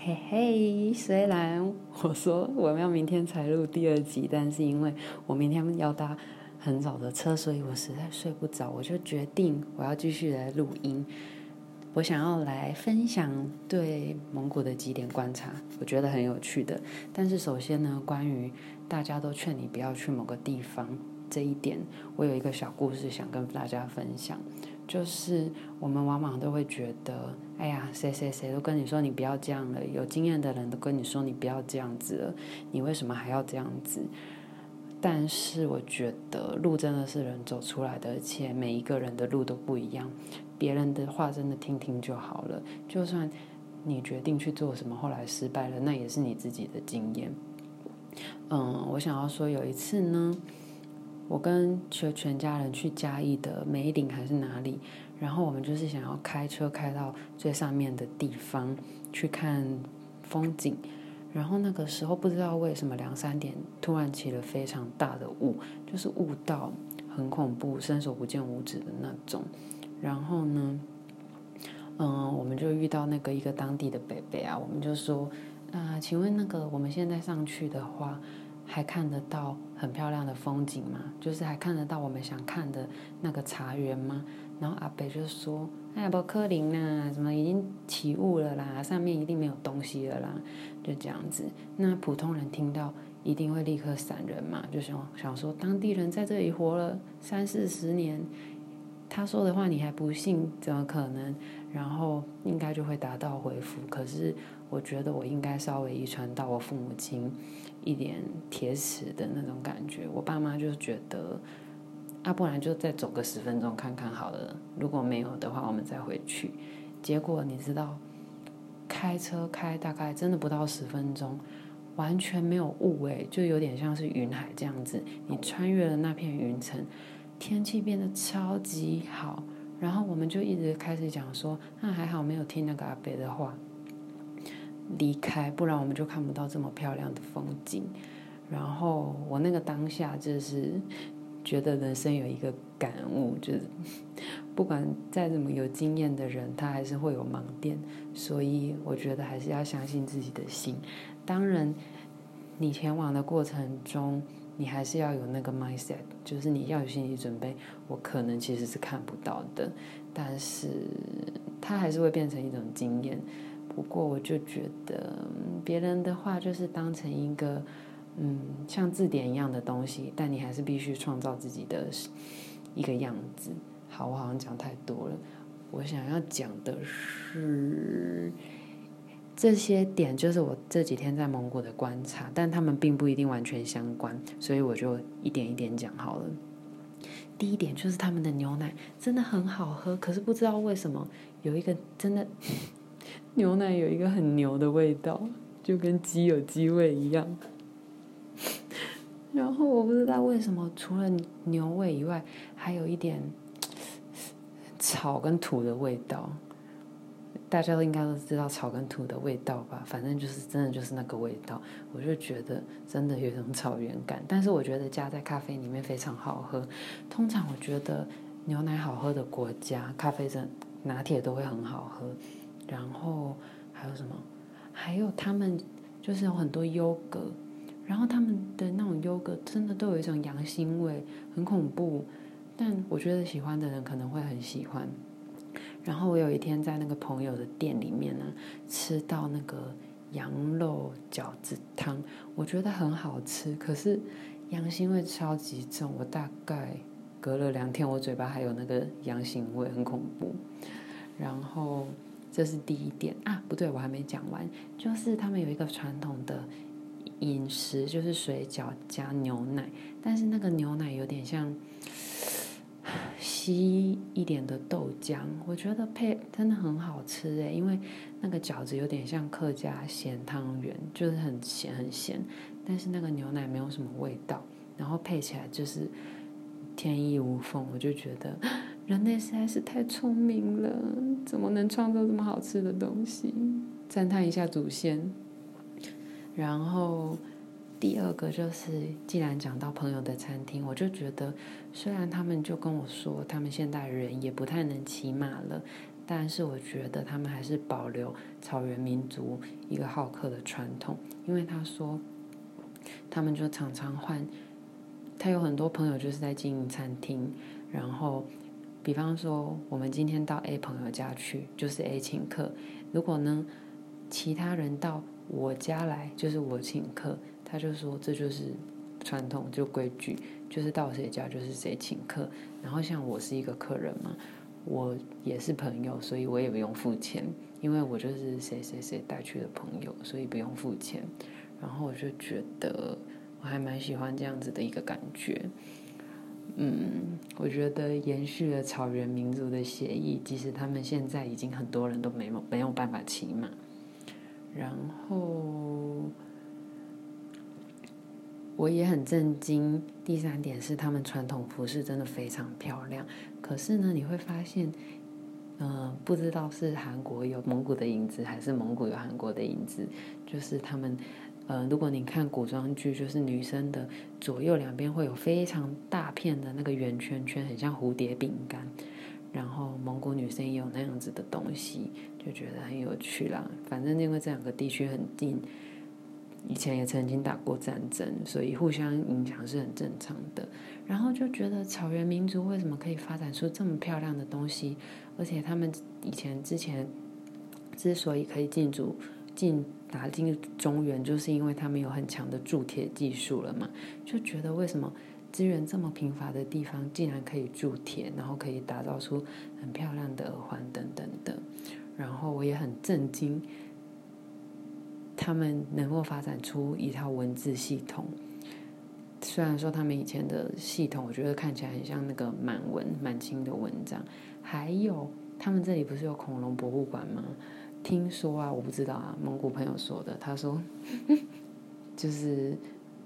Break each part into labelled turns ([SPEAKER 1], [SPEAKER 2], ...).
[SPEAKER 1] 嘿嘿，虽然我说我们要明天才录第二集，但是因为我明天要搭很早的车，所以我实在睡不着，我就决定我要继续来录音。我想要来分享对蒙古的几点观察，我觉得很有趣的。但是首先呢，关于大家都劝你不要去某个地方这一点，我有一个小故事想跟大家分享。就是我们往往都会觉得，哎呀，谁谁谁都跟你说你不要这样了，有经验的人都跟你说你不要这样子了，你为什么还要这样子？但是我觉得路真的是人走出来的，而且每一个人的路都不一样，别人的话真的听听就好了。就算你决定去做什么，后来失败了，那也是你自己的经验。嗯，我想要说有一次呢。我跟全全家人去嘉义的梅岭还是哪里，然后我们就是想要开车开到最上面的地方去看风景，然后那个时候不知道为什么两三点突然起了非常大的雾，就是雾到很恐怖，伸手不见五指的那种。然后呢，嗯，我们就遇到那个一个当地的伯伯啊，我们就说啊，请问那个我们现在上去的话，还看得到很漂亮的风景吗？就是还看得到我们想看的那个茶园吗？然后阿北就说：“哎呀，不可能啦，怎么已经起雾了啦？上面一定没有东西了啦。”就这样子。那普通人听到一定会立刻闪人嘛，就想想说当地人在这里活了三四十年，他说的话你还不信，怎么可能？然后应该就会达到回复。可是我觉得我应该稍微遗传到我父母亲。一点铁齿的那种感觉，我爸妈就觉得，啊，不然就再走个十分钟看看好了。如果没有的话，我们再回去。结果你知道，开车开大概真的不到十分钟，完全没有雾诶，就有点像是云海这样子。你穿越了那片云层，天气变得超级好。然后我们就一直开始讲说，那还好没有听那个阿伯的话。离开，不然我们就看不到这么漂亮的风景。然后我那个当下就是觉得人生有一个感悟，就是不管再怎么有经验的人，他还是会有盲点。所以我觉得还是要相信自己的心。当然，你前往的过程中，你还是要有那个 mindset，就是你要有心理准备。我可能其实是看不到的，但是它还是会变成一种经验。不过我就觉得别人的话就是当成一个嗯像字典一样的东西，但你还是必须创造自己的一个样子。好，我好像讲太多了。我想要讲的是这些点，就是我这几天在蒙古的观察，但他们并不一定完全相关，所以我就一点一点讲好了。第一点就是他们的牛奶真的很好喝，可是不知道为什么有一个真的。牛奶有一个很牛的味道，就跟鸡有鸡味一样。然后我不知道为什么，除了牛味以外，还有一点草跟土的味道。大家都应该都知道草跟土的味道吧？反正就是真的就是那个味道，我就觉得真的有一种草原感。但是我觉得加在咖啡里面非常好喝。通常我觉得牛奶好喝的国家，咖啡真拿铁都会很好喝。然后还有什么？还有他们就是有很多优格，然后他们的那种优格真的都有一种羊腥味，很恐怖。但我觉得喜欢的人可能会很喜欢。然后我有一天在那个朋友的店里面呢，吃到那个羊肉饺子汤，我觉得很好吃，可是羊腥味超级重。我大概隔了两天，我嘴巴还有那个羊腥味，很恐怖。然后。这是第一点啊，不对，我还没讲完。就是他们有一个传统的饮食，就是水饺加牛奶，但是那个牛奶有点像稀一点的豆浆，我觉得配真的很好吃诶，因为那个饺子有点像客家咸汤圆，就是很咸很咸，但是那个牛奶没有什么味道，然后配起来就是天衣无缝，我就觉得。人类实在是太聪明了，怎么能创造这么好吃的东西？赞叹一下祖先。然后第二个就是，既然讲到朋友的餐厅，我就觉得，虽然他们就跟我说，他们现代人也不太能骑马了，但是我觉得他们还是保留草原民族一个好客的传统，因为他说，他们就常常换，他有很多朋友就是在经营餐厅，然后，比方说我们今天到 A 朋友家去，就是 A 请客，如果呢，其他人到我家来，就是我请客，他就说这就是传统，就规矩。就是到谁家就是谁请客，然后像我是一个客人嘛，我也是朋友，所以我也不用付钱，因为我就是谁谁谁带去的朋友，所以不用付钱。然后我就觉得我还蛮喜欢这样子的一个感觉，嗯，我觉得延续了草原民族的协议，即使他们现在已经很多人都没有没有办法骑马，然后。我也很震惊。第三点是，他们传统服饰真的非常漂亮。可是呢，你会发现，嗯、不知道是韩国有蒙古的影子，还是蒙古有韩国的影子。就是他们，呃，如果你看古装剧，就是女生的左右两边会有非常大片的那个圆圈圈，很像蝴蝶饼干。然后蒙古女生也有那样子的东西，就觉得很有趣啦。反正因为这两个地区很近。以前也曾经打过战争，所以互相影响是很正常的。然后就觉得草原民族为什么可以发展出这么漂亮的东西？而且他们以前之前之所以可以进驻进打进中原，就是因为他们有很强的铸铁技术了嘛。就觉得为什么资源这么贫乏的地方，竟然可以铸铁，然后可以打造出很漂亮的耳环等等的。然后我也很震惊。他们能够发展出一套文字系统，虽然说他们以前的系统，我觉得看起来很像那个满文、满清的文章。还有，他们这里不是有恐龙博物馆吗？听说啊，我不知道啊，蒙古朋友说的。他说，就是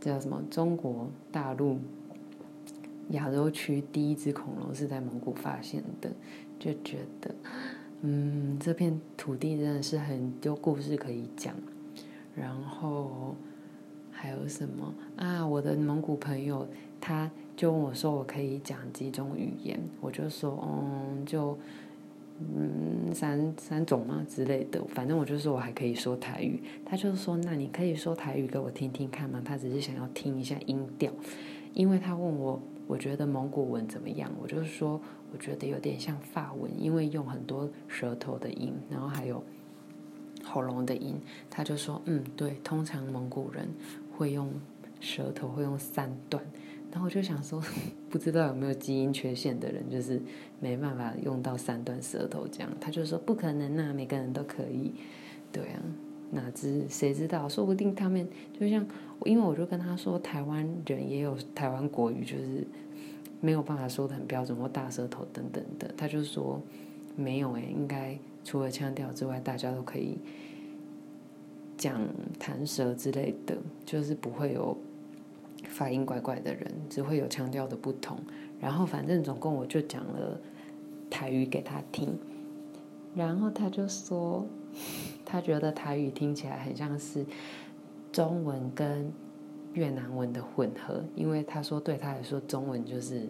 [SPEAKER 1] 叫什么中国大陆亚洲区第一只恐龙是在蒙古发现的，就觉得，嗯，这片土地真的是很多故事可以讲。然后还有什么啊？我的蒙古朋友他就问我说：“我可以讲几种语言？”我就说：“嗯，就嗯三三种嘛之类的。反正我就说我还可以说台语。”他就说：“那你可以说台语给我听听看吗？”他只是想要听一下音调，因为他问我我觉得蒙古文怎么样？我就说我觉得有点像法文，因为用很多舌头的音，然后还有。喉咙的音，他就说：“嗯，对，通常蒙古人会用舌头，会用三段。”然后我就想说，不知道有没有基因缺陷的人，就是没办法用到三段舌头这样。他就说：“不可能呐，每个人都可以。”对啊，哪知谁知道？说不定他们就像，因为我就跟他说，台湾人也有台湾国语，就是没有办法说的很标准或大舌头等等的。他就说没有诶，应该。除了腔调之外，大家都可以讲弹舌之类的，就是不会有发音怪怪的人，只会有腔调的不同。然后反正总共我就讲了台语给他听，然后他就说他觉得台语听起来很像是中文跟越南文的混合，因为他说对他来说中文就是。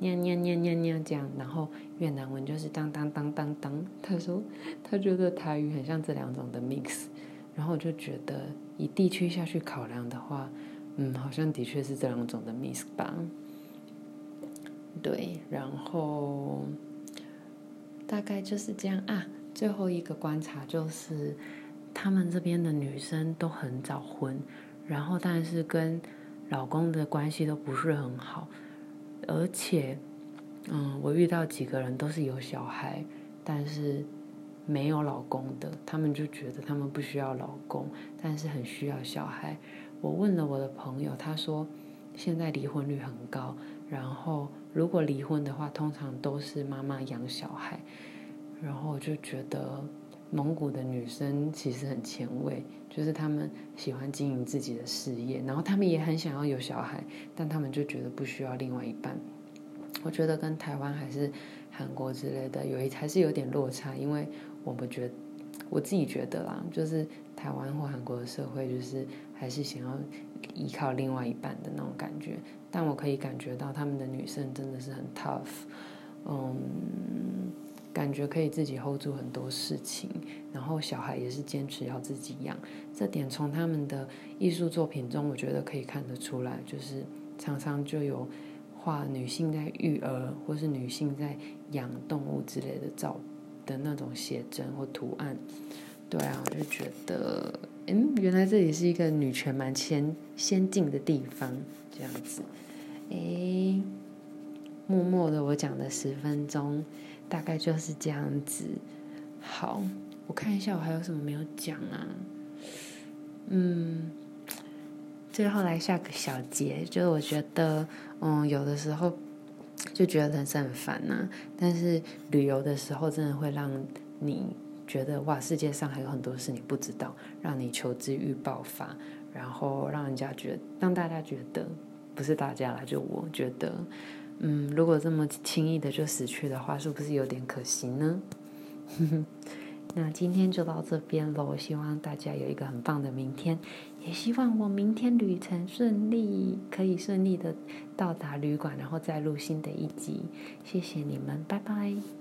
[SPEAKER 1] 念念念念念这样，然后越南文就是当当当当当。他说他觉得台语很像这两种的 mix，然后我就觉得以地区下去考量的话，嗯，好像的确是这两种的 mix 吧。对，然后大概就是这样啊。最后一个观察就是，他们这边的女生都很早婚，然后但是跟老公的关系都不是很好。而且，嗯，我遇到几个人都是有小孩，但是没有老公的，他们就觉得他们不需要老公，但是很需要小孩。我问了我的朋友，他说现在离婚率很高，然后如果离婚的话，通常都是妈妈养小孩。然后我就觉得蒙古的女生其实很前卫，就是她们喜欢经营自己的事业，然后她们也很想要有小孩，但他们就觉得不需要另外一半。我觉得跟台湾还是韩国之类的有一还是有点落差，因为我们觉我自己觉得啦，就是台湾或韩国的社会就是还是想要依靠另外一半的那种感觉，但我可以感觉到他们的女生真的是很 tough，嗯，感觉可以自己 hold 住很多事情，然后小孩也是坚持要自己养，这点从他们的艺术作品中，我觉得可以看得出来，就是常常就有画女性在育儿，或是女性在养动物之类的照的那种写真或图案。对啊，我就觉得，嗯，原来这里是一个女权蛮先先进的地方，这样子，诶，默默的我讲了十分钟。大概就是这样子。好，我看一下我还有什么没有讲啊？嗯，最后来下个小结，就是我觉得，嗯，有的时候就觉得人生很烦呐，但是旅游的时候真的会让你觉得哇，世界上还有很多事你不知道，让你求知欲爆发，然后让人家觉得，让大家觉得，不是大家啦，就我觉得。嗯，如果这么轻易的就死去的话，是不是有点可惜呢？那今天就到这边喽，希望大家有一个很棒的明天，也希望我明天旅程顺利，可以顺利的到达旅馆，然后再录新的一集。谢谢你们，拜拜。